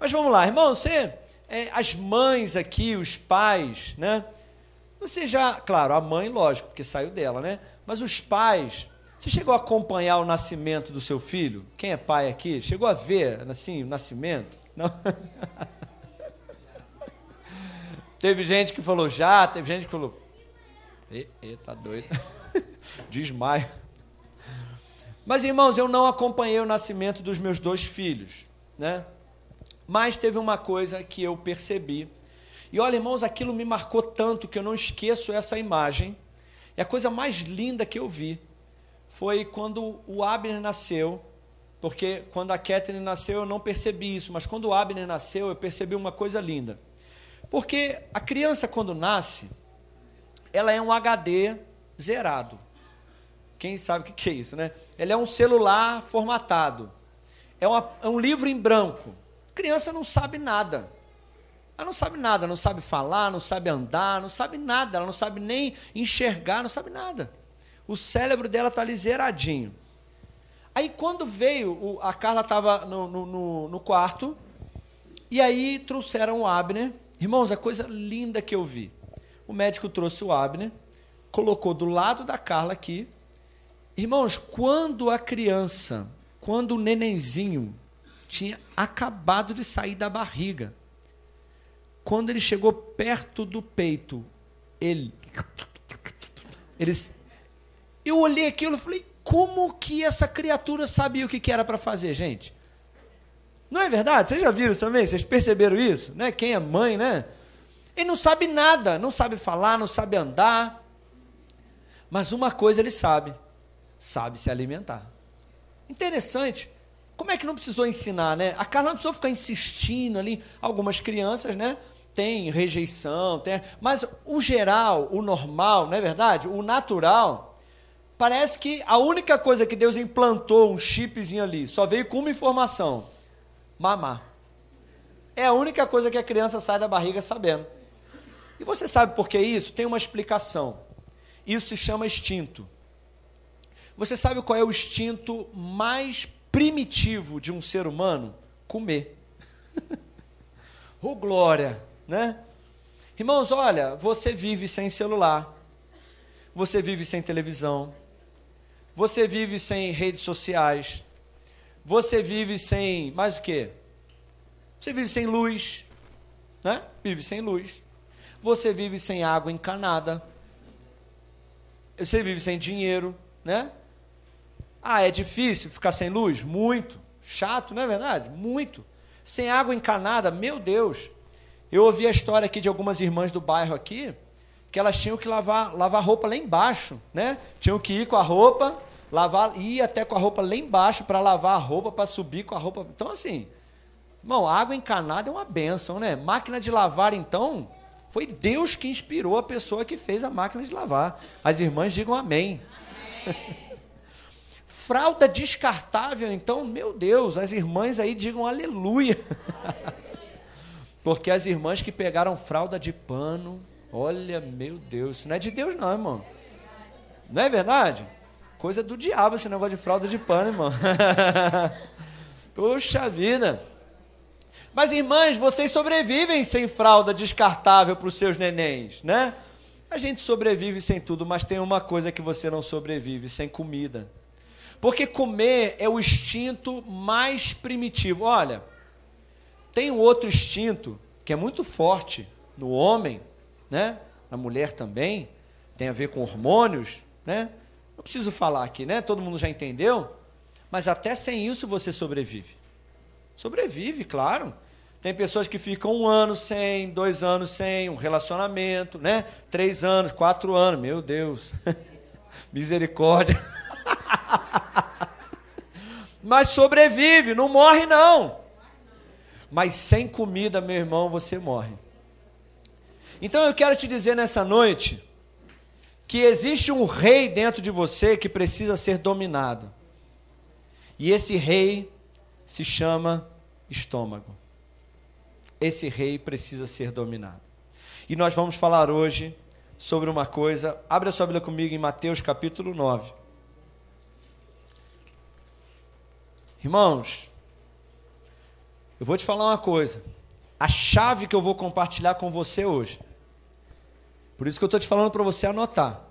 Mas vamos lá, irmão, você, é, as mães aqui, os pais, né? Você já, claro, a mãe, lógico, porque saiu dela, né? Mas os pais, você chegou a acompanhar o nascimento do seu filho? Quem é pai aqui? Chegou a ver, assim, o nascimento? Não? teve gente que falou já, teve gente que falou, e, e tá doido. Desmaio. Mas, irmãos, eu não acompanhei o nascimento dos meus dois filhos, né? Mas teve uma coisa que eu percebi. E olha, irmãos, aquilo me marcou tanto que eu não esqueço essa imagem. E a coisa mais linda que eu vi foi quando o Abner nasceu. Porque quando a Catherine nasceu eu não percebi isso, mas quando o Abner nasceu eu percebi uma coisa linda. Porque a criança, quando nasce, ela é um HD zerado. Quem sabe o que é isso, né? Ela é um celular formatado. É, uma, é um livro em branco criança não sabe nada. Ela não sabe nada, não sabe falar, não sabe andar, não sabe nada, ela não sabe nem enxergar, não sabe nada. O cérebro dela está ali zeradinho. Aí quando veio, a Carla estava no, no, no, quarto, e aí trouxeram o Abner. Irmãos, a coisa linda que eu vi. O médico trouxe o Abner, colocou do lado da Carla aqui. Irmãos, quando a criança, quando o nenenzinho tinha acabado de sair da barriga. Quando ele chegou perto do peito, ele. Eles. Eu olhei aquilo e falei: como que essa criatura sabia o que, que era para fazer, gente? Não é verdade? Vocês já viram isso também? Vocês perceberam isso? Né? Quem é mãe, né? Ele não sabe nada, não sabe falar, não sabe andar. Mas uma coisa ele sabe: sabe se alimentar. Interessante. Como é que não precisou ensinar, né? A Carla não precisou ficar insistindo ali. Algumas crianças, né? Tem rejeição, tem... mas o geral, o normal, não é verdade? O natural, parece que a única coisa que Deus implantou um chipzinho ali, só veio com uma informação: mamar. É a única coisa que a criança sai da barriga sabendo. E você sabe por que isso? Tem uma explicação. Isso se chama instinto. Você sabe qual é o instinto mais primitivo de um ser humano comer. oh glória, né? Irmãos, olha, você vive sem celular, você vive sem televisão, você vive sem redes sociais, você vive sem mais o quê? Você vive sem luz, né? Vive sem luz. Você vive sem água encanada. Você vive sem dinheiro, né? Ah, é difícil ficar sem luz? Muito. Chato, não é verdade? Muito. Sem água encanada, meu Deus. Eu ouvi a história aqui de algumas irmãs do bairro aqui, que elas tinham que lavar, lavar roupa lá embaixo, né? Tinham que ir com a roupa, lavar, ir até com a roupa lá embaixo para lavar a roupa, para subir com a roupa. Então, assim, irmão, água encanada é uma benção, né? Máquina de lavar, então, foi Deus que inspirou a pessoa que fez a máquina de lavar. As irmãs digam amém. amém. Fralda descartável, então, meu Deus, as irmãs aí digam aleluia. Porque as irmãs que pegaram fralda de pano, olha, meu Deus, isso não é de Deus, não, irmão. Não é verdade? Coisa do diabo esse negócio de fralda de pano, irmão. Puxa vida. Mas, irmãs, vocês sobrevivem sem fralda descartável para os seus nenéns, né? A gente sobrevive sem tudo, mas tem uma coisa que você não sobrevive: sem comida. Porque comer é o instinto mais primitivo. Olha, tem outro instinto que é muito forte no homem, né? Na mulher também, tem a ver com hormônios, né? Não preciso falar aqui, né? Todo mundo já entendeu. Mas até sem isso você sobrevive. Sobrevive, claro. Tem pessoas que ficam um ano sem, dois anos sem, um relacionamento, né? Três anos, quatro anos, meu Deus. Misericórdia. Mas sobrevive, não morre não. Mas sem comida, meu irmão, você morre. Então eu quero te dizer nessa noite que existe um rei dentro de você que precisa ser dominado. E esse rei se chama estômago. Esse rei precisa ser dominado. E nós vamos falar hoje sobre uma coisa. Abre a sua Bíblia comigo em Mateus capítulo 9. Irmãos, Eu vou te falar uma coisa. A chave que eu vou compartilhar com você hoje. Por isso que eu estou te falando para você anotar.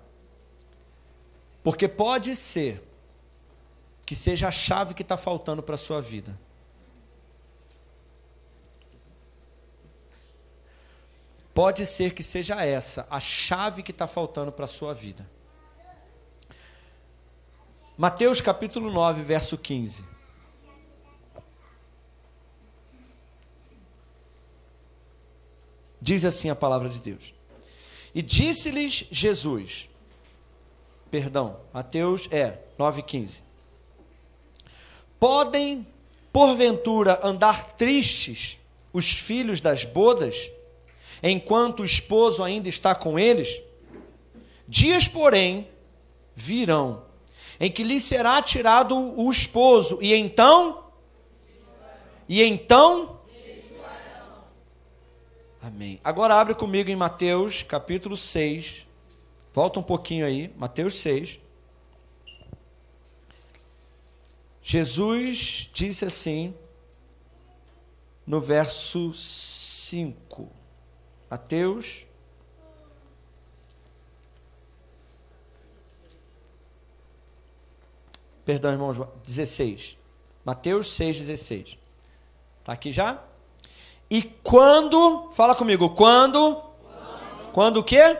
Porque pode ser que seja a chave que está faltando para a sua vida. Pode ser que seja essa a chave que está faltando para a sua vida. Mateus capítulo 9, verso 15. Diz assim a palavra de Deus. E disse-lhes Jesus, perdão, Mateus é 9,15. Podem, porventura, andar tristes os filhos das bodas, enquanto o esposo ainda está com eles? Dias, porém, virão, em que lhe será tirado o esposo, e então, e então, Amém. Agora abre comigo em Mateus capítulo 6. Volta um pouquinho aí, Mateus 6. Jesus disse assim no verso 5. Mateus Perdão, irmãos, 16. Mateus 6, 16. Está aqui já? E quando, fala comigo, quando? Quando, quando o quê?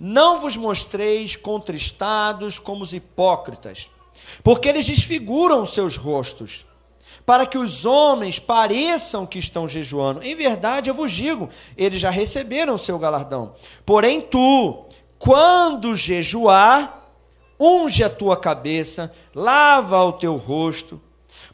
Não vos mostreis contristados como os hipócritas, porque eles desfiguram os seus rostos, para que os homens pareçam que estão jejuando. Em verdade, eu vos digo, eles já receberam o seu galardão. Porém, tu, quando jejuar, unge a tua cabeça, lava o teu rosto,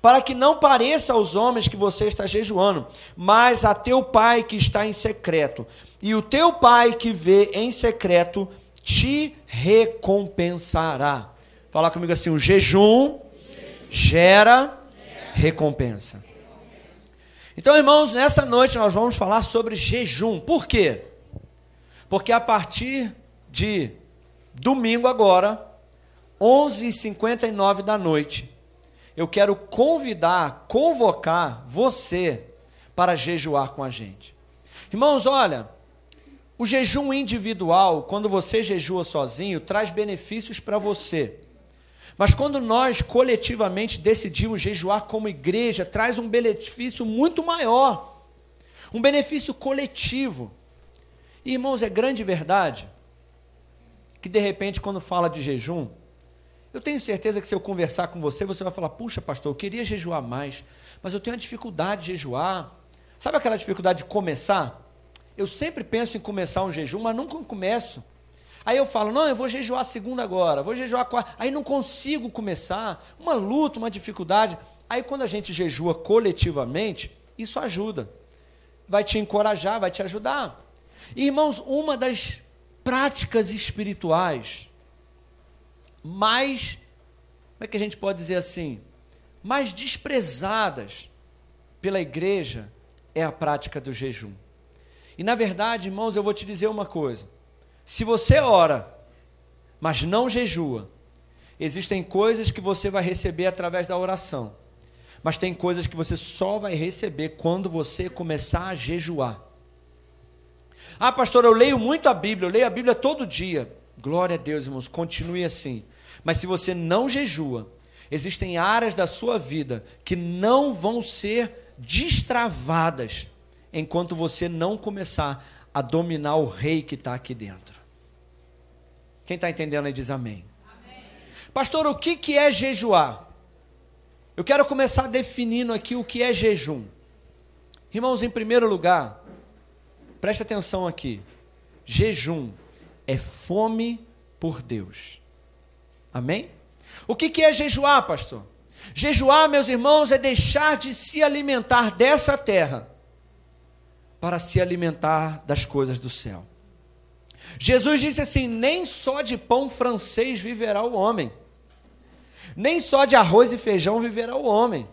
para que não pareça aos homens que você está jejuando, mas a teu pai que está em secreto. E o teu pai que vê em secreto te recompensará. Fala comigo assim: o jejum gera recompensa. Então, irmãos, nessa noite nós vamos falar sobre jejum. Por quê? Porque a partir de domingo agora, 11h59 da noite, eu quero convidar, convocar você para jejuar com a gente. Irmãos, olha, o jejum individual, quando você jejua sozinho, traz benefícios para você. Mas quando nós coletivamente decidimos jejuar como igreja, traz um benefício muito maior. Um benefício coletivo. E, irmãos, é grande verdade que de repente, quando fala de jejum, eu tenho certeza que se eu conversar com você, você vai falar: puxa, pastor, eu queria jejuar mais, mas eu tenho uma dificuldade de jejuar. Sabe aquela dificuldade de começar? Eu sempre penso em começar um jejum, mas nunca começo. Aí eu falo: não, eu vou jejuar segunda agora, vou jejuar quarta. Aí não consigo começar. Uma luta, uma dificuldade. Aí quando a gente jejua coletivamente, isso ajuda. Vai te encorajar, vai te ajudar. Irmãos, uma das práticas espirituais mais, como é que a gente pode dizer assim, mais desprezadas pela igreja é a prática do jejum. E na verdade, irmãos, eu vou te dizer uma coisa: se você ora, mas não jejua, existem coisas que você vai receber através da oração, mas tem coisas que você só vai receber quando você começar a jejuar. Ah, pastor, eu leio muito a Bíblia, eu leio a Bíblia todo dia. Glória a Deus, irmãos, continue assim. Mas se você não jejua, existem áreas da sua vida que não vão ser destravadas enquanto você não começar a dominar o rei que está aqui dentro. Quem está entendendo aí diz amém. amém. Pastor, o que, que é jejuar? Eu quero começar definindo aqui o que é jejum. Irmãos, em primeiro lugar, preste atenção aqui. Jejum é fome por Deus. Amém? O que, que é jejuar, pastor? Jejuar, meus irmãos, é deixar de se alimentar dessa terra para se alimentar das coisas do céu. Jesus disse assim: nem só de pão francês viverá o homem, nem só de arroz e feijão viverá o homem,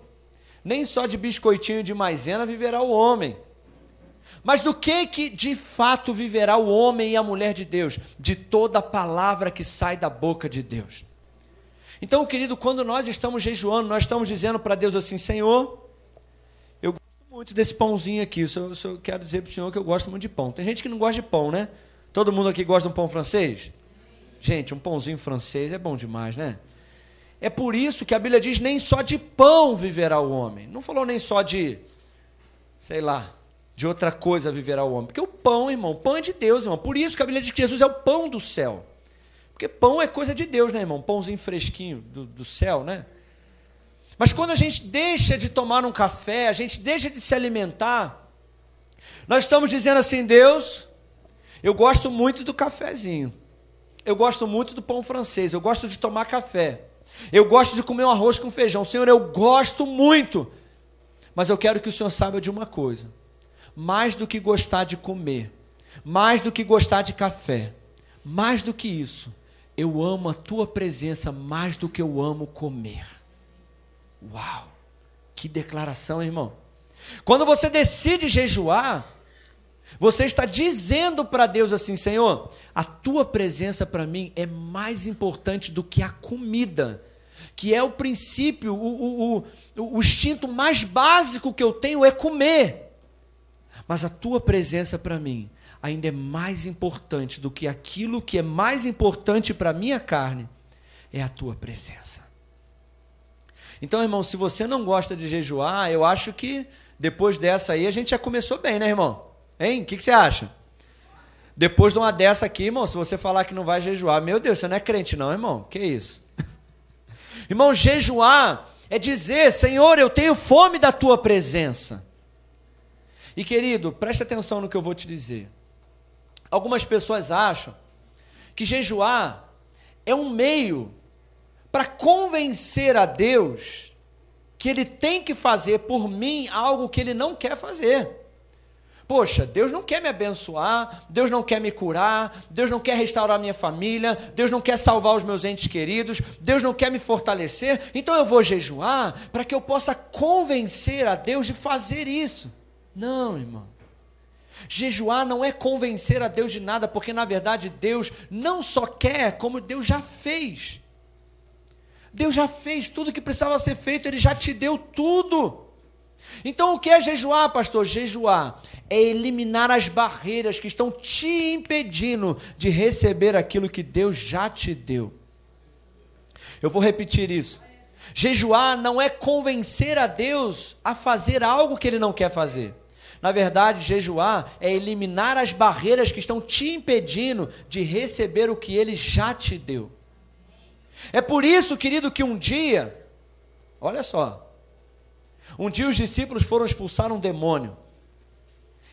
nem só de biscoitinho de maisena viverá o homem. Mas do que que de fato viverá o homem e a mulher de Deus? De toda palavra que sai da boca de Deus. Então, querido, quando nós estamos jejuando, nós estamos dizendo para Deus assim: Senhor, muito desse pãozinho aqui. Eu, eu quero dizer para o senhor que eu gosto muito de pão. Tem gente que não gosta de pão, né? Todo mundo aqui gosta de um pão francês? Gente, um pãozinho francês é bom demais, né? É por isso que a Bíblia diz: nem só de pão viverá o homem. Não falou nem só de, sei lá, de outra coisa viverá o homem. Porque o pão, irmão, o pão é de Deus, irmão. Por isso que a Bíblia diz que Jesus é o pão do céu. Porque pão é coisa de Deus, né, irmão? Pãozinho fresquinho do, do céu, né? Mas quando a gente deixa de tomar um café, a gente deixa de se alimentar, nós estamos dizendo assim: Deus, eu gosto muito do cafezinho, eu gosto muito do pão francês, eu gosto de tomar café, eu gosto de comer um arroz com feijão. Senhor, eu gosto muito, mas eu quero que o Senhor saiba de uma coisa: mais do que gostar de comer, mais do que gostar de café, mais do que isso, eu amo a tua presença mais do que eu amo comer. Uau! Que declaração, irmão. Quando você decide jejuar, você está dizendo para Deus assim: Senhor, a tua presença para mim é mais importante do que a comida, que é o princípio, o, o, o, o instinto mais básico que eu tenho é comer. Mas a tua presença para mim ainda é mais importante do que aquilo que é mais importante para a minha carne, é a tua presença. Então, irmão, se você não gosta de jejuar, eu acho que depois dessa aí a gente já começou bem, né, irmão? Hein? O que, que você acha? Depois de uma dessa aqui, irmão, se você falar que não vai jejuar, meu Deus, você não é crente, não, irmão? Que isso? irmão, jejuar é dizer, Senhor, eu tenho fome da tua presença. E querido, preste atenção no que eu vou te dizer. Algumas pessoas acham que jejuar é um meio para convencer a Deus que ele tem que fazer por mim algo que ele não quer fazer. Poxa, Deus não quer me abençoar, Deus não quer me curar, Deus não quer restaurar minha família, Deus não quer salvar os meus entes queridos, Deus não quer me fortalecer, então eu vou jejuar para que eu possa convencer a Deus de fazer isso. Não, irmão. Jejuar não é convencer a Deus de nada, porque na verdade Deus não só quer, como Deus já fez. Deus já fez tudo que precisava ser feito, Ele já te deu tudo. Então, o que é jejuar, pastor? Jejuar é eliminar as barreiras que estão te impedindo de receber aquilo que Deus já te deu. Eu vou repetir isso. Jejuar não é convencer a Deus a fazer algo que Ele não quer fazer. Na verdade, jejuar é eliminar as barreiras que estão te impedindo de receber o que Ele já te deu. É por isso, querido, que um dia, olha só, um dia os discípulos foram expulsar um demônio.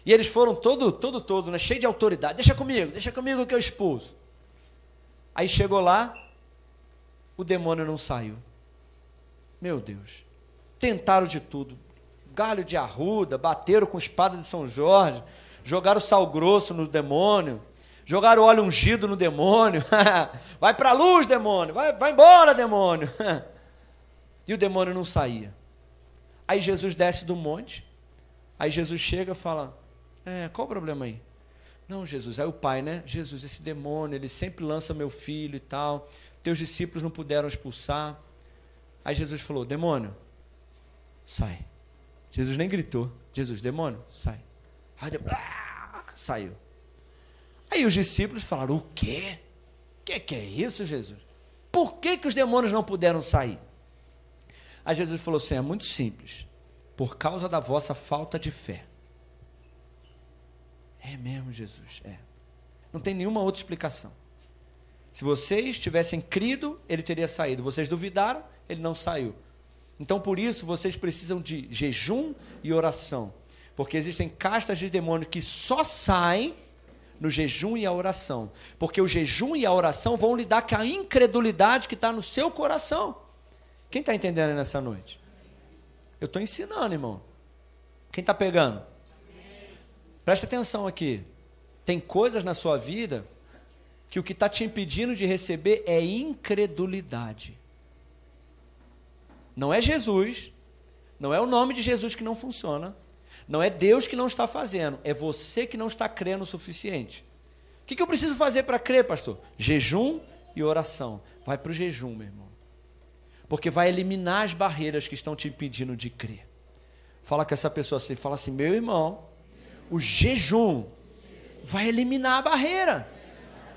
E eles foram todo, todo, todo, né, cheio de autoridade. Deixa comigo, deixa comigo que eu expulso. Aí chegou lá, o demônio não saiu. Meu Deus. Tentaram de tudo. Galho de arruda, bateram com espada de São Jorge, jogaram sal grosso no demônio, Jogaram óleo ungido no demônio. vai para a luz, demônio. Vai, vai embora, demônio. e o demônio não saía. Aí Jesus desce do monte. Aí Jesus chega e fala: é, qual o problema aí? Não, Jesus, aí o pai, né? Jesus, esse demônio, ele sempre lança meu filho e tal. Teus discípulos não puderam expulsar. Aí Jesus falou: demônio, sai. Jesus nem gritou. Jesus, demônio, sai. Aí, ah, saiu. Aí os discípulos falaram: O quê? O que, que é isso, Jesus? Por que, que os demônios não puderam sair? Aí Jesus falou assim: É muito simples. Por causa da vossa falta de fé. É mesmo, Jesus? É. Não tem nenhuma outra explicação. Se vocês tivessem crido, ele teria saído. Vocês duvidaram, ele não saiu. Então, por isso, vocês precisam de jejum e oração. Porque existem castas de demônio que só saem no jejum e a oração. Porque o jejum e a oração vão lidar com a incredulidade que está no seu coração. Quem está entendendo nessa noite? Eu estou ensinando, irmão. Quem está pegando? Preste atenção aqui. Tem coisas na sua vida que o que está te impedindo de receber é incredulidade. Não é Jesus, não é o nome de Jesus que não funciona, não é Deus que não está fazendo, é você que não está crendo o suficiente. O que, que eu preciso fazer para crer, pastor? Jejum e oração. Vai para o jejum, meu irmão. Porque vai eliminar as barreiras que estão te impedindo de crer. Fala com essa pessoa assim, fala assim, meu irmão, o jejum vai eliminar a barreira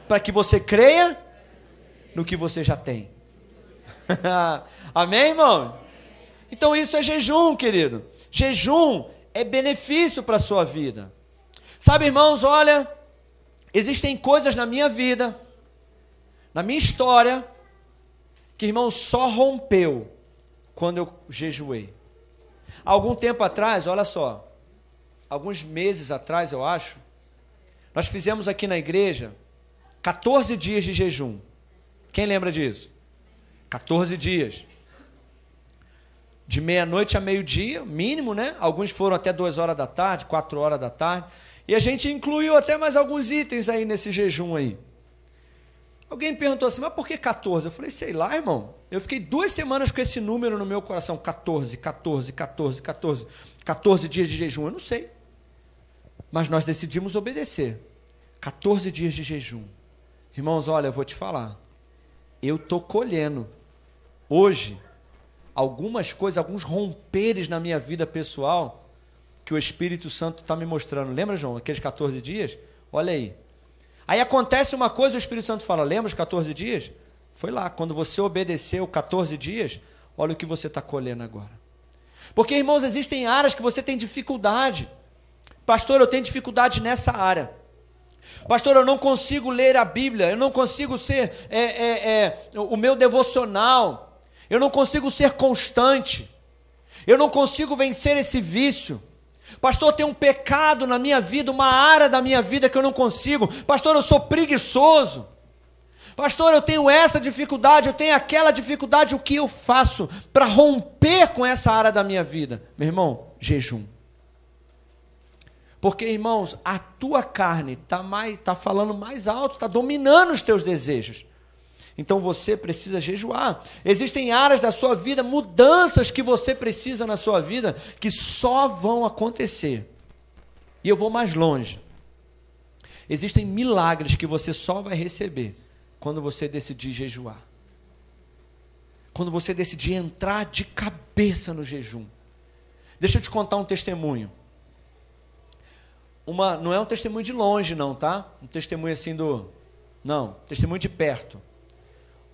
para que você creia no que você já tem. Amém, irmão? Então isso é jejum, querido. Jejum é benefício para a sua vida. Sabe, irmãos, olha, existem coisas na minha vida, na minha história, que, irmão, só rompeu quando eu jejuei. Algum tempo atrás, olha só, alguns meses atrás, eu acho, nós fizemos aqui na igreja 14 dias de jejum. Quem lembra disso? 14 dias. De meia-noite a meio-dia, mínimo, né? Alguns foram até 2 horas da tarde, 4 horas da tarde. E a gente incluiu até mais alguns itens aí nesse jejum aí. Alguém perguntou assim, mas por que 14? Eu falei, sei lá, irmão. Eu fiquei duas semanas com esse número no meu coração: 14, 14, 14, 14. 14 dias de jejum, eu não sei. Mas nós decidimos obedecer. 14 dias de jejum. Irmãos, olha, eu vou te falar. Eu estou colhendo hoje algumas coisas, alguns romperes na minha vida pessoal que o Espírito Santo está me mostrando. Lembra, João, aqueles 14 dias? Olha aí. Aí acontece uma coisa, o Espírito Santo fala: lembra os 14 dias? Foi lá, quando você obedeceu 14 dias, olha o que você está colhendo agora. Porque, irmãos, existem áreas que você tem dificuldade. Pastor, eu tenho dificuldade nessa área. Pastor, eu não consigo ler a Bíblia, eu não consigo ser é, é, é, o meu devocional, eu não consigo ser constante, eu não consigo vencer esse vício. Pastor, tem um pecado na minha vida, uma área da minha vida que eu não consigo. Pastor, eu sou preguiçoso. Pastor, eu tenho essa dificuldade, eu tenho aquela dificuldade, o que eu faço para romper com essa área da minha vida? Meu irmão, jejum. Porque, irmãos, a tua carne está tá falando mais alto, está dominando os teus desejos. Então você precisa jejuar. Existem áreas da sua vida, mudanças que você precisa na sua vida, que só vão acontecer. E eu vou mais longe. Existem milagres que você só vai receber quando você decidir jejuar. Quando você decidir entrar de cabeça no jejum. Deixa eu te contar um testemunho. Uma, não é um testemunho de longe, não, tá? Um testemunho assim do. Não, testemunho de perto.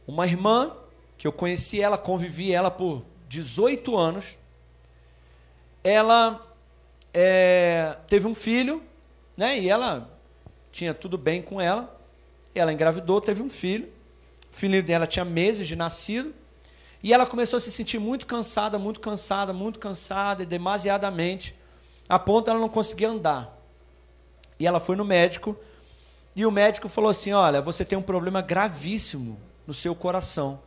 Uma irmã, que eu conheci ela, convivi ela por 18 anos, ela é, teve um filho, né? E ela tinha tudo bem com ela. Ela engravidou, teve um filho. O filho dela tinha meses de nascido. E ela começou a se sentir muito cansada, muito cansada, muito cansada, demasiadamente, a ponto ela não conseguir andar. E ela foi no médico, e o médico falou assim: Olha, você tem um problema gravíssimo no seu coração.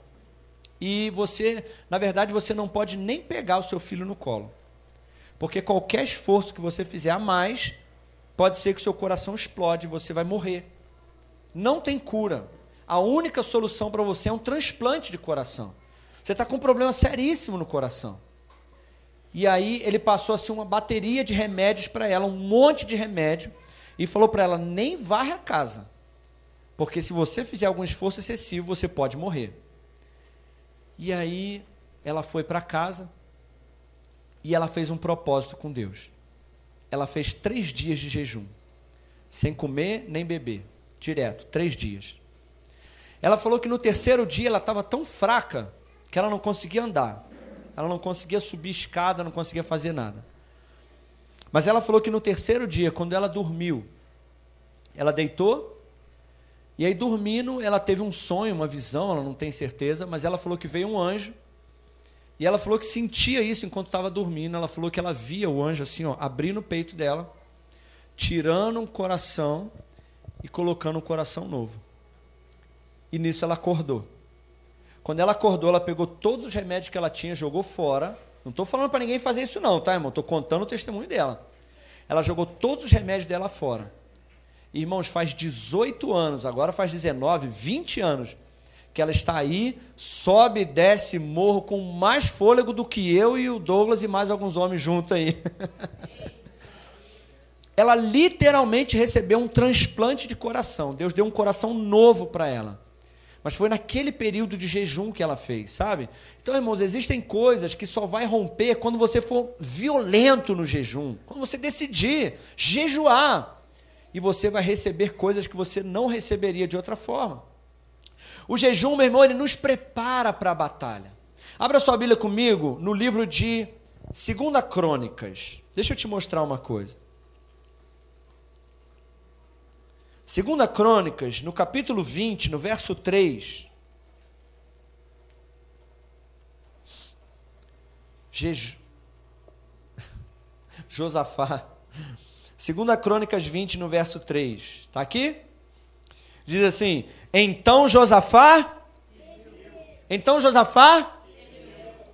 E você, na verdade, você não pode nem pegar o seu filho no colo. Porque qualquer esforço que você fizer a mais, pode ser que seu coração explode e você vai morrer. Não tem cura. A única solução para você é um transplante de coração. Você está com um problema seríssimo no coração. E aí ele passou assim uma bateria de remédios para ela, um monte de remédio, e falou para ela: nem varre a casa. Porque se você fizer algum esforço excessivo, você pode morrer. E aí ela foi para casa e ela fez um propósito com Deus. Ela fez três dias de jejum, sem comer nem beber, direto, três dias. Ela falou que no terceiro dia ela estava tão fraca que ela não conseguia andar. Ela não conseguia subir escada, não conseguia fazer nada. Mas ela falou que no terceiro dia, quando ela dormiu, ela deitou e aí, dormindo, ela teve um sonho, uma visão, ela não tem certeza, mas ela falou que veio um anjo. E ela falou que sentia isso enquanto estava dormindo. Ela falou que ela via o anjo assim, ó, abrindo o peito dela, tirando um coração e colocando um coração novo. E nisso ela acordou. Quando ela acordou, ela pegou todos os remédios que ela tinha, jogou fora. Não estou falando para ninguém fazer isso, não, tá, irmão? Estou contando o testemunho dela. Ela jogou todos os remédios dela fora Irmãos, faz 18 anos, agora faz 19, 20 anos que ela está aí, sobe desce morro com mais fôlego do que eu e o Douglas e mais alguns homens juntos aí. ela literalmente recebeu um transplante de coração. Deus deu um coração novo para ela. Mas foi naquele período de jejum que ela fez, sabe? Então, irmãos, existem coisas que só vai romper quando você for violento no jejum, quando você decidir jejuar. E você vai receber coisas que você não receberia de outra forma. O jejum, meu irmão, ele nos prepara para a batalha. Abra sua Bíblia comigo no livro de Segunda Crônicas. Deixa eu te mostrar uma coisa. Segunda Crônicas, no capítulo 20, no verso 3. Jeju... Josafá. Segunda Crônicas 20, no verso 3. Está aqui? Diz assim: Então Josafá. Então Josafá.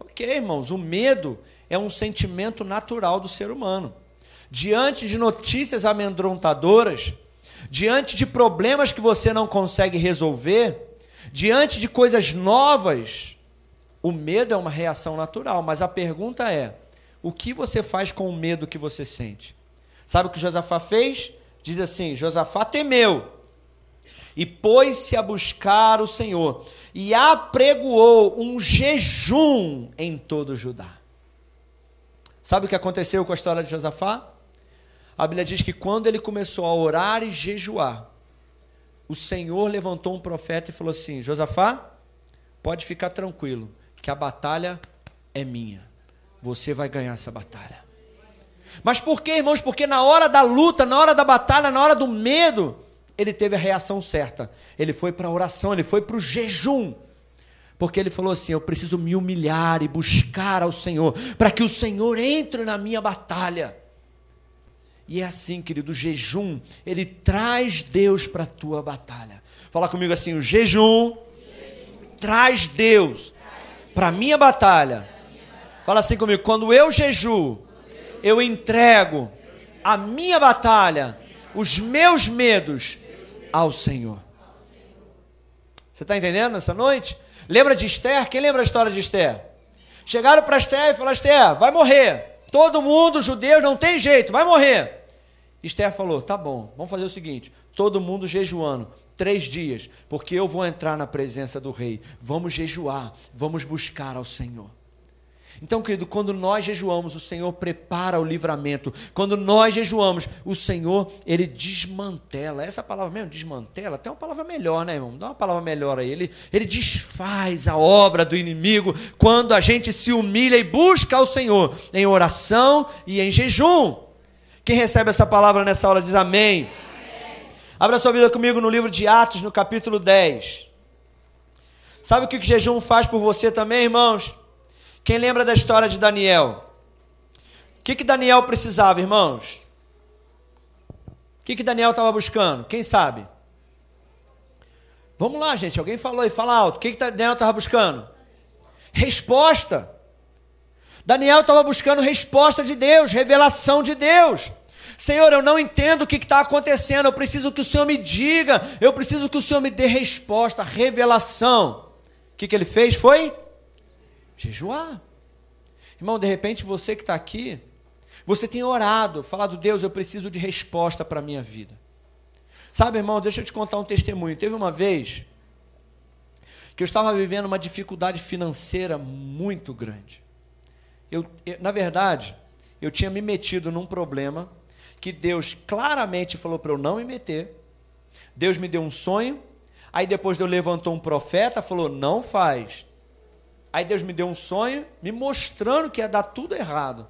Ok, irmãos, o medo é um sentimento natural do ser humano. Diante de notícias amedrontadoras, diante de problemas que você não consegue resolver, diante de coisas novas, o medo é uma reação natural, mas a pergunta é: o que você faz com o medo que você sente? Sabe o que Josafá fez? Diz assim: Josafá temeu e pôs-se a buscar o Senhor e apregoou um jejum em todo Judá. Sabe o que aconteceu com a história de Josafá? A Bíblia diz que quando ele começou a orar e jejuar, o Senhor levantou um profeta e falou assim: Josafá, pode ficar tranquilo, que a batalha é minha. Você vai ganhar essa batalha. Mas por quê, irmãos? Porque na hora da luta, na hora da batalha, na hora do medo, ele teve a reação certa. Ele foi para a oração, ele foi para o jejum. Porque ele falou assim: Eu preciso me humilhar e buscar ao Senhor, para que o Senhor entre na minha batalha. E é assim, querido, o jejum, ele traz Deus para a tua batalha. Fala comigo assim: o jejum, traz Deus para a minha batalha. Fala assim comigo: quando eu jejuo, eu entrego a minha batalha, os meus medos ao Senhor. Você está entendendo nessa noite? Lembra de Esther? Quem lembra a história de Esther? Chegaram para Esther e falaram: Esther, vai morrer. Todo mundo, judeu, não tem jeito, vai morrer. Esther falou: tá bom, vamos fazer o seguinte: todo mundo jejuando, três dias, porque eu vou entrar na presença do rei. Vamos jejuar, vamos buscar ao Senhor. Então, querido, quando nós jejuamos, o Senhor prepara o livramento. Quando nós jejuamos, o Senhor, ele desmantela. Essa palavra mesmo, desmantela, tem uma palavra melhor, né, irmão? Dá uma palavra melhor aí. Ele, ele desfaz a obra do inimigo quando a gente se humilha e busca ao Senhor em oração e em jejum. Quem recebe essa palavra nessa hora diz amém. amém. Abra sua vida comigo no livro de Atos, no capítulo 10. Sabe o que o jejum faz por você também, irmãos? Quem lembra da história de Daniel? O que, que Daniel precisava, irmãos? O que, que Daniel estava buscando? Quem sabe? Vamos lá, gente. Alguém falou aí, fala alto. O que, que Daniel estava buscando? Resposta. Daniel estava buscando resposta de Deus, revelação de Deus. Senhor, eu não entendo o que está acontecendo, eu preciso que o Senhor me diga, eu preciso que o Senhor me dê resposta, revelação. O que, que ele fez? Foi jejuar. Irmão, de repente você que está aqui, você tem orado, falado, Deus, eu preciso de resposta para a minha vida. Sabe, irmão, deixa eu te contar um testemunho. Teve uma vez que eu estava vivendo uma dificuldade financeira muito grande. Eu, eu, na verdade, eu tinha me metido num problema que Deus claramente falou para eu não me meter. Deus me deu um sonho, aí depois Deus levantou um profeta, falou: não faz. Aí Deus me deu um sonho, me mostrando que ia dar tudo errado.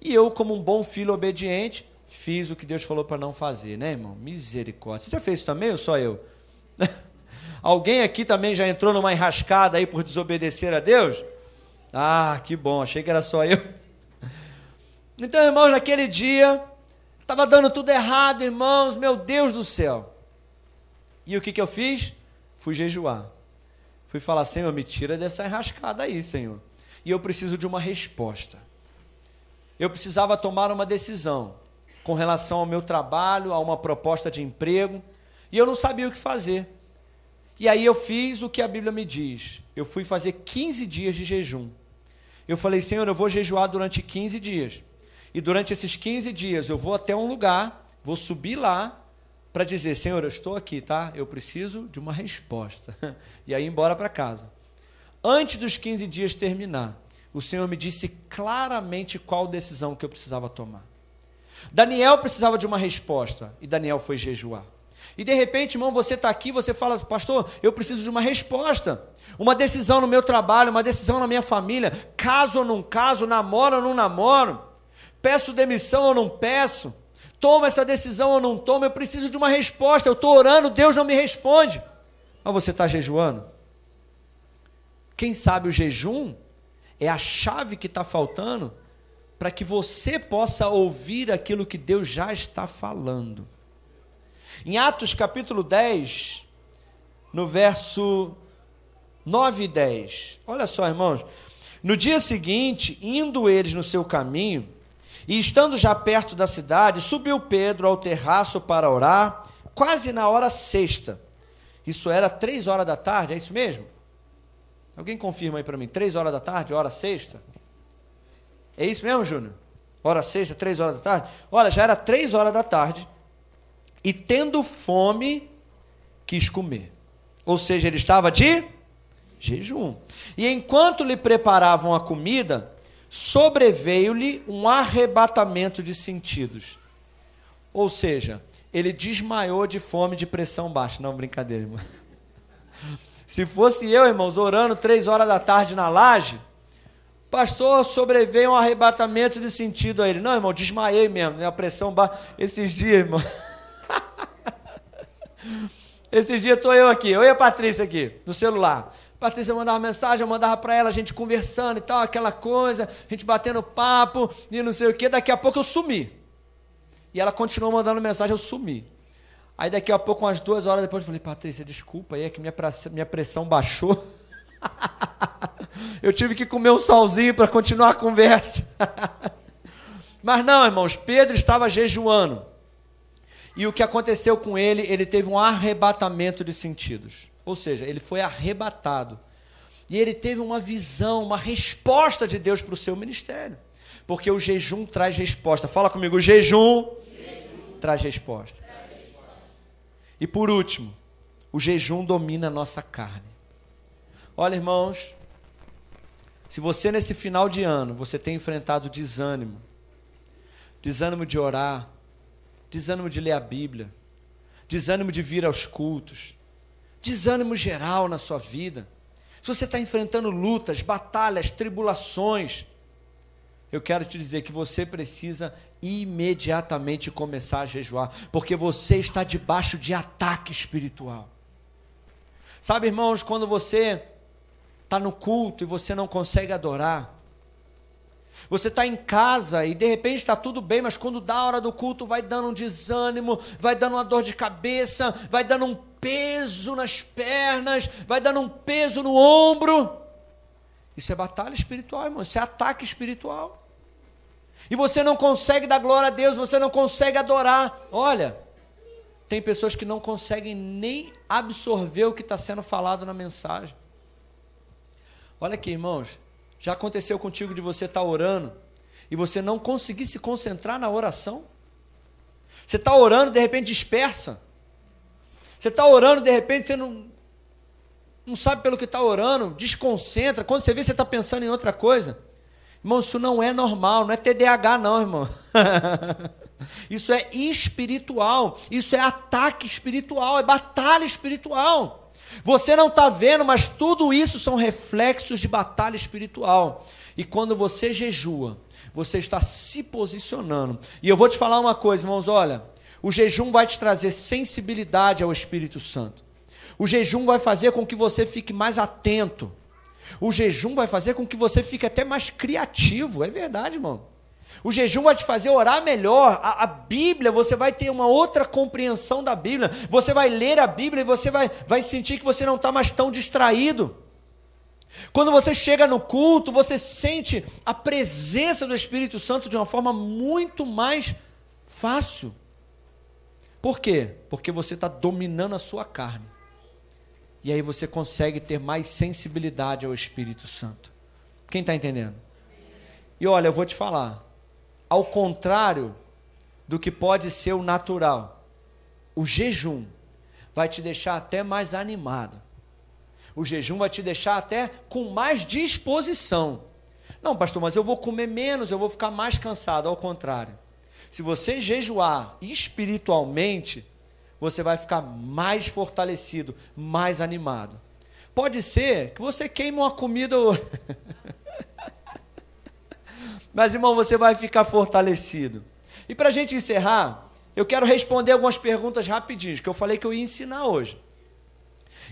E eu, como um bom filho obediente, fiz o que Deus falou para não fazer, né, irmão? Misericórdia. Você já fez isso também ou só eu? Alguém aqui também já entrou numa enrascada aí por desobedecer a Deus? Ah, que bom, achei que era só eu. Então, irmãos, naquele dia, estava dando tudo errado, irmãos, meu Deus do céu. E o que, que eu fiz? Fui jejuar. Fui falar, Senhor, me tira dessa enrascada aí, Senhor. E eu preciso de uma resposta. Eu precisava tomar uma decisão com relação ao meu trabalho, a uma proposta de emprego, e eu não sabia o que fazer. E aí eu fiz o que a Bíblia me diz. Eu fui fazer 15 dias de jejum. Eu falei, Senhor, eu vou jejuar durante 15 dias. E durante esses 15 dias eu vou até um lugar, vou subir lá, para dizer: Senhor, eu estou aqui, tá? Eu preciso de uma resposta. E aí, embora para casa. Antes dos 15 dias terminar, o Senhor me disse claramente qual decisão que eu precisava tomar. Daniel precisava de uma resposta e Daniel foi jejuar. E de repente, irmão, você está aqui, você fala, pastor, eu preciso de uma resposta. Uma decisão no meu trabalho, uma decisão na minha família. Caso ou não caso, namoro ou não namoro. Peço demissão ou não peço. Tomo essa decisão ou não tomo. Eu preciso de uma resposta. Eu estou orando, Deus não me responde. Mas você está jejuando? Quem sabe o jejum é a chave que está faltando para que você possa ouvir aquilo que Deus já está falando. Em Atos capítulo 10, no verso 9 e 10, olha só, irmãos. No dia seguinte, indo eles no seu caminho, e estando já perto da cidade, subiu Pedro ao terraço para orar, quase na hora sexta. Isso era três horas da tarde, é isso mesmo? Alguém confirma aí para mim? Três horas da tarde, hora sexta? É isso mesmo, Júnior? Hora sexta, três horas da tarde? Olha, já era três horas da tarde e tendo fome, quis comer. Ou seja, ele estava de jejum. E enquanto lhe preparavam a comida, sobreveio-lhe um arrebatamento de sentidos. Ou seja, ele desmaiou de fome de pressão baixa. Não, brincadeira, irmão. Se fosse eu, irmãos, orando três horas da tarde na laje, pastor, sobreveio um arrebatamento de sentido a ele. Não, irmão, desmaiei mesmo, né? a pressão baixa. Esses dias, irmão. Esses dias estou eu aqui, eu e a Patrícia aqui, no celular. Patrícia mandava mensagem, eu mandava para ela, a gente conversando e tal, aquela coisa, a gente batendo papo e não sei o que. Daqui a pouco eu sumi. E ela continuou mandando mensagem, eu sumi. Aí daqui a pouco, umas duas horas depois, eu falei, Patrícia, desculpa aí, é que minha minha pressão baixou. eu tive que comer um solzinho para continuar a conversa. Mas não, irmãos, Pedro estava jejuando. E o que aconteceu com ele, ele teve um arrebatamento de sentidos. Ou seja, ele foi arrebatado. E ele teve uma visão, uma resposta de Deus para o seu ministério. Porque o jejum traz resposta. Fala comigo, jejum, jejum. traz resposta. E por último, o jejum domina a nossa carne. Olha, irmãos, se você nesse final de ano você tem enfrentado desânimo, desânimo de orar, desânimo de ler a Bíblia, desânimo de vir aos cultos, desânimo geral na sua vida, se você está enfrentando lutas, batalhas, tribulações, eu quero te dizer que você precisa imediatamente começar a jejuar, porque você está debaixo de ataque espiritual. Sabe, irmãos, quando você está no culto e você não consegue adorar, você está em casa e de repente está tudo bem, mas quando dá a hora do culto vai dando um desânimo, vai dando uma dor de cabeça, vai dando um peso nas pernas, vai dando um peso no ombro. Isso é batalha espiritual, irmão. Isso é ataque espiritual. E você não consegue dar glória a Deus, você não consegue adorar. Olha, tem pessoas que não conseguem nem absorver o que está sendo falado na mensagem. Olha aqui, irmãos. Já aconteceu contigo de você estar tá orando e você não conseguir se concentrar na oração? Você está orando, de repente dispersa. Você está orando, de repente você não, não sabe pelo que está orando, desconcentra. Quando você vê, você está pensando em outra coisa. Irmão, isso não é normal, não é TDAH, não, irmão. isso é espiritual, isso é ataque espiritual, é batalha espiritual. Você não está vendo, mas tudo isso são reflexos de batalha espiritual. E quando você jejua, você está se posicionando. E eu vou te falar uma coisa, irmãos: olha, o jejum vai te trazer sensibilidade ao Espírito Santo. O jejum vai fazer com que você fique mais atento. O jejum vai fazer com que você fique até mais criativo. É verdade, irmão. O jejum vai te fazer orar melhor. A, a, Bíblia, você vai ter uma outra compreensão da Bíblia. Você vai ler a Bíblia e você vai, vai sentir que você não está mais tão distraído. Quando você chega no culto, você sente a presença do Espírito Santo de uma forma muito mais fácil. Por quê? Porque você está dominando a sua carne. E aí você consegue ter mais sensibilidade ao Espírito Santo. Quem está entendendo? E olha, eu vou te falar. Ao contrário do que pode ser o natural. o jejum vai te deixar até mais animado. O jejum vai te deixar até com mais disposição. Não, pastor, mas eu vou comer menos, eu vou ficar mais cansado. Ao contrário. Se você jejuar espiritualmente, você vai ficar mais fortalecido, mais animado. Pode ser que você queime uma comida. Mas, irmão, você vai ficar fortalecido. E para a gente encerrar, eu quero responder algumas perguntas rapidinho, que eu falei que eu ia ensinar hoje.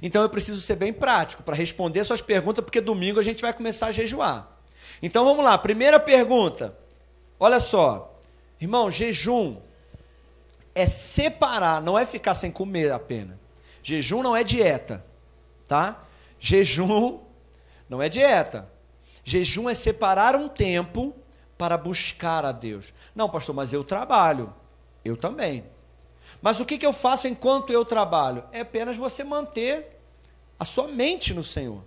Então eu preciso ser bem prático para responder suas perguntas, porque domingo a gente vai começar a jejuar. Então vamos lá, primeira pergunta. Olha só, irmão, jejum é separar, não é ficar sem comer apenas. Jejum não é dieta, tá? Jejum não é dieta. Jejum é separar um tempo para buscar a Deus. Não, pastor, mas eu trabalho. Eu também. Mas o que, que eu faço enquanto eu trabalho? É apenas você manter a sua mente no Senhor.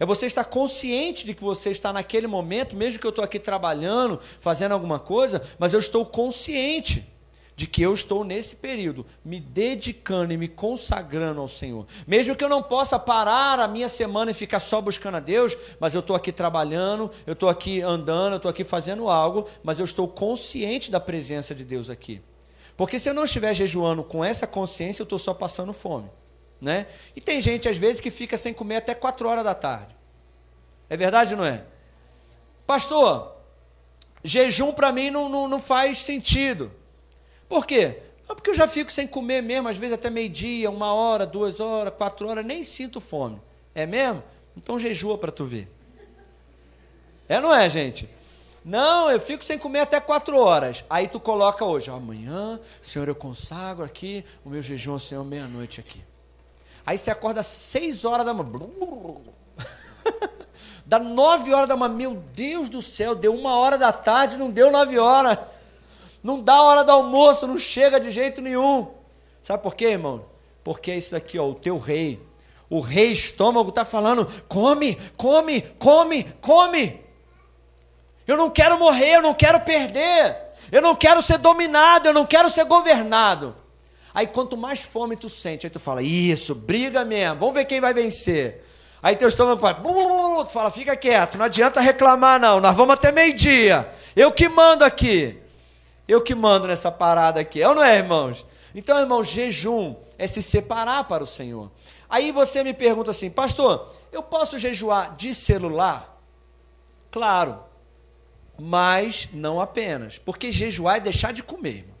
É você estar consciente de que você está naquele momento, mesmo que eu estou aqui trabalhando, fazendo alguma coisa, mas eu estou consciente de que eu estou nesse período me dedicando e me consagrando ao Senhor. Mesmo que eu não possa parar a minha semana e ficar só buscando a Deus, mas eu estou aqui trabalhando, eu estou aqui andando, eu estou aqui fazendo algo, mas eu estou consciente da presença de Deus aqui. Porque se eu não estiver jejuando com essa consciência, eu estou só passando fome. Né? E tem gente, às vezes, que fica sem comer até 4 horas da tarde. É verdade ou não é? Pastor, jejum para mim não, não, não faz sentido. Por quê? Porque eu já fico sem comer mesmo, às vezes até meio-dia, uma hora, duas horas, quatro horas, nem sinto fome. É mesmo? Então jejua para tu ver. É não é, gente? Não, eu fico sem comer até quatro horas. Aí tu coloca hoje, amanhã, Senhor, eu consagro aqui o meu jejum ao Senhor meia-noite aqui. Aí você acorda às seis horas da manhã. Dá nove horas da manhã. Meu Deus do céu, deu uma hora da tarde, não deu nove horas. Não dá hora do almoço, não chega de jeito nenhum. Sabe por quê, irmão? Porque é isso aqui, ó, o teu rei. O rei estômago está falando: come, come, come, come. Eu não quero morrer, eu não quero perder. Eu não quero ser dominado, eu não quero ser governado. Aí quanto mais fome tu sente, aí tu fala: Isso, briga mesmo, vamos ver quem vai vencer. Aí teu estômago fala, tu fala, fica quieto, não adianta reclamar não, nós vamos até meio-dia. Eu que mando aqui. Eu que mando nessa parada aqui. É ou não é, irmãos? Então, irmão, jejum é se separar para o Senhor. Aí você me pergunta assim, pastor, eu posso jejuar de celular? Claro, mas não apenas. Porque jejuar é deixar de comer. Irmão.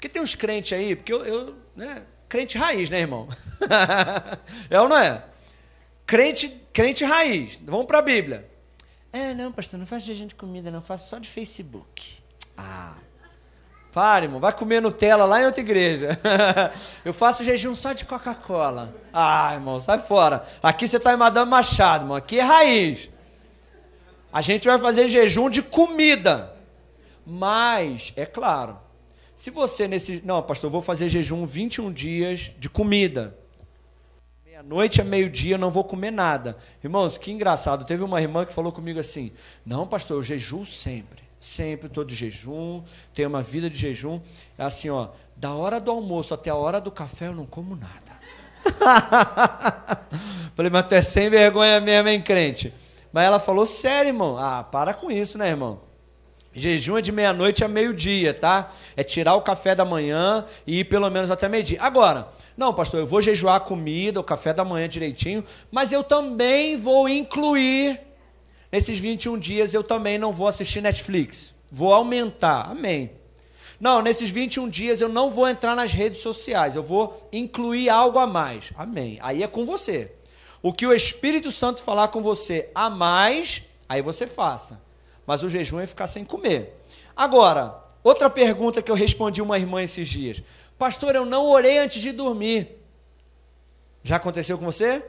Porque tem uns crentes aí, porque eu, eu né, crente raiz, né, irmão? é ou não é? Crente, crente raiz. Vamos para a Bíblia. É, não, pastor, não faço jejum de comida, não, faço só de Facebook. Ah. Pare, irmão. Vai comer Nutella lá em outra igreja. Eu faço jejum só de Coca-Cola. Ah, irmão, sai fora. Aqui você está em Madame Machado, irmão. Aqui é raiz. A gente vai fazer jejum de comida. Mas, é claro, se você nesse. Não, pastor, vou fazer jejum 21 dias de comida. Meia-noite a meio-dia não vou comer nada. Irmãos, que engraçado. Teve uma irmã que falou comigo assim: Não, pastor, eu jejuo sempre sempre estou de jejum, tenho uma vida de jejum. É assim, ó, da hora do almoço até a hora do café eu não como nada. Falei, mas tu é sem vergonha mesmo, hein, crente? Mas ela falou, sério, irmão? Ah, para com isso, né, irmão? Jejum é de meia-noite a meio-dia, tá? É tirar o café da manhã e ir pelo menos até meio-dia. Agora, não, pastor, eu vou jejuar a comida, o café da manhã direitinho, mas eu também vou incluir Nesses 21 dias eu também não vou assistir Netflix. Vou aumentar. Amém. Não, nesses 21 dias eu não vou entrar nas redes sociais. Eu vou incluir algo a mais. Amém. Aí é com você. O que o Espírito Santo falar com você a mais, aí você faça. Mas o jejum é ficar sem comer. Agora, outra pergunta que eu respondi uma irmã esses dias. Pastor, eu não orei antes de dormir. Já aconteceu com você?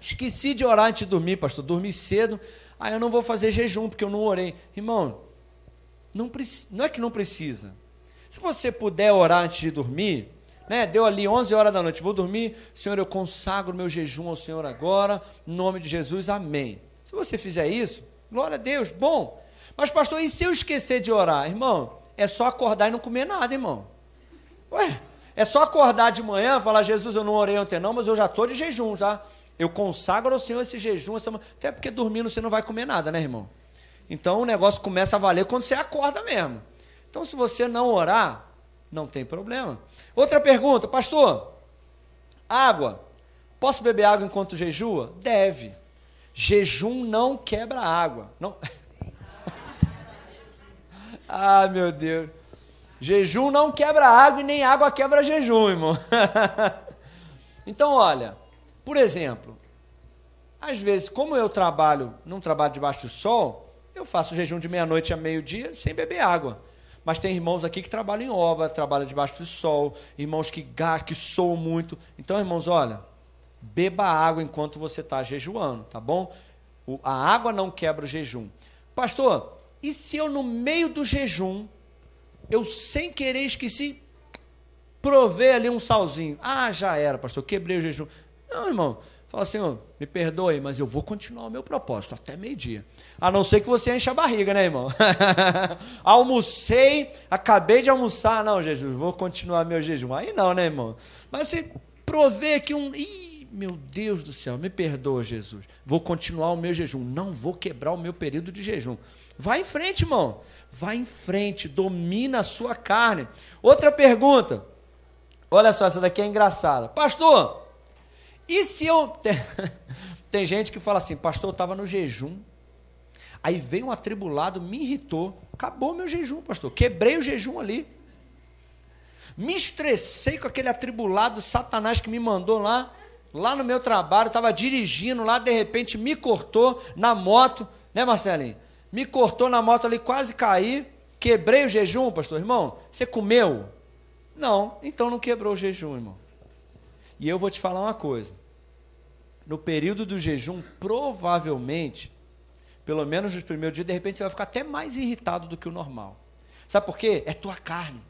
Esqueci de orar antes de dormir, pastor. Dormi cedo. Ah, eu não vou fazer jejum porque eu não orei. Irmão, não, não é que não precisa. Se você puder orar antes de dormir, né? Deu ali 11 horas da noite, vou dormir. Senhor, eu consagro meu jejum ao Senhor agora, em nome de Jesus, amém. Se você fizer isso, glória a Deus, bom. Mas, pastor, e se eu esquecer de orar? Irmão, é só acordar e não comer nada, irmão. Ué, É só acordar de manhã, falar, Jesus, eu não orei ontem não, mas eu já estou de jejum, já. Eu consagro ao Senhor esse jejum, essa... até porque dormindo você não vai comer nada, né, irmão? Então o negócio começa a valer quando você acorda mesmo. Então, se você não orar, não tem problema. Outra pergunta, pastor: água. Posso beber água enquanto jejua? Deve. Jejum não quebra água. Não. ah, meu Deus. Jejum não quebra água e nem água quebra jejum, irmão. então, olha, por exemplo, às vezes, como eu trabalho, não trabalho debaixo do sol, eu faço jejum de meia-noite a meio-dia sem beber água. Mas tem irmãos aqui que trabalham em obra, trabalham debaixo do sol, irmãos que que soam muito. Então, irmãos, olha, beba água enquanto você está jejuando, tá bom? O, a água não quebra o jejum. Pastor, e se eu no meio do jejum, eu sem querer esqueci, prover ali um salzinho? Ah, já era, pastor, quebrei o jejum. Não, irmão, Fala, Senhor, me perdoe, mas eu vou continuar o meu propósito até meio-dia. A não ser que você encha a barriga, né, irmão? Almocei, acabei de almoçar. Não, Jesus, vou continuar meu jejum. Aí não, né, irmão? Mas você provê aqui um. Ih, meu Deus do céu, me perdoa, Jesus. Vou continuar o meu jejum. Não vou quebrar o meu período de jejum. Vai em frente, irmão. Vai em frente, domina a sua carne. Outra pergunta. Olha só, essa daqui é engraçada. Pastor, e se eu. Tem gente que fala assim, pastor, eu estava no jejum. Aí veio um atribulado, me irritou. Acabou meu jejum, pastor. Quebrei o jejum ali. Me estressei com aquele atribulado Satanás que me mandou lá, lá no meu trabalho. Estava dirigindo lá, de repente me cortou na moto, né, Marcelinho? Me cortou na moto ali, quase caí. Quebrei o jejum, pastor. Irmão, você comeu? Não, então não quebrou o jejum, irmão. E eu vou te falar uma coisa. No período do jejum, provavelmente, pelo menos nos primeiros dias, de repente você vai ficar até mais irritado do que o normal. Sabe por quê? É tua carne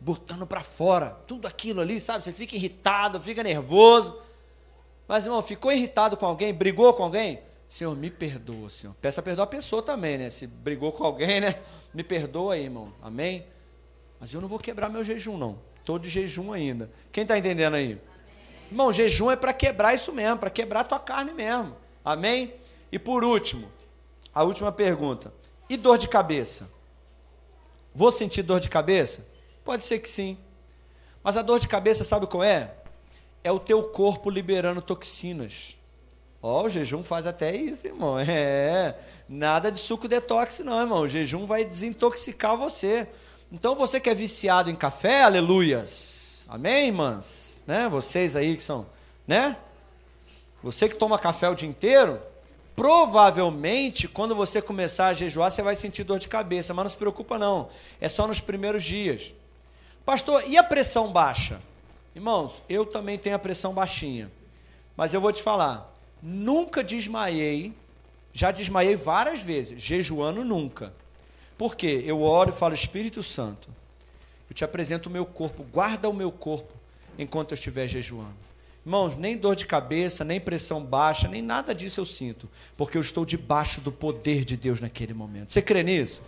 botando para fora tudo aquilo ali, sabe? Você fica irritado, fica nervoso. Mas, irmão, ficou irritado com alguém, brigou com alguém? Senhor, me perdoa, Senhor. Peça perdão à pessoa também, né? Se brigou com alguém, né? Me perdoa aí, irmão. Amém? Mas eu não vou quebrar meu jejum, não. Estou de jejum ainda. Quem está entendendo aí? Irmão, jejum é para quebrar isso mesmo, para quebrar tua carne mesmo. Amém? E por último, a última pergunta. E dor de cabeça? Vou sentir dor de cabeça? Pode ser que sim. Mas a dor de cabeça, sabe qual é? É o teu corpo liberando toxinas. Ó, oh, o jejum faz até isso, irmão. É, nada de suco detox, não, irmão. O jejum vai desintoxicar você. Então, você que é viciado em café, aleluias. Amém, irmãs? né? Vocês aí que são, né? Você que toma café o dia inteiro, provavelmente quando você começar a jejuar, você vai sentir dor de cabeça, mas não se preocupa não. É só nos primeiros dias. Pastor, e a pressão baixa? Irmãos, eu também tenho a pressão baixinha. Mas eu vou te falar, nunca desmaiei, já desmaiei várias vezes, jejuando nunca. Por quê? Eu oro e falo, Espírito Santo, eu te apresento o meu corpo, guarda o meu corpo enquanto eu estiver jejuando. Irmãos, nem dor de cabeça, nem pressão baixa, nem nada disso eu sinto, porque eu estou debaixo do poder de Deus naquele momento. Você crê nisso?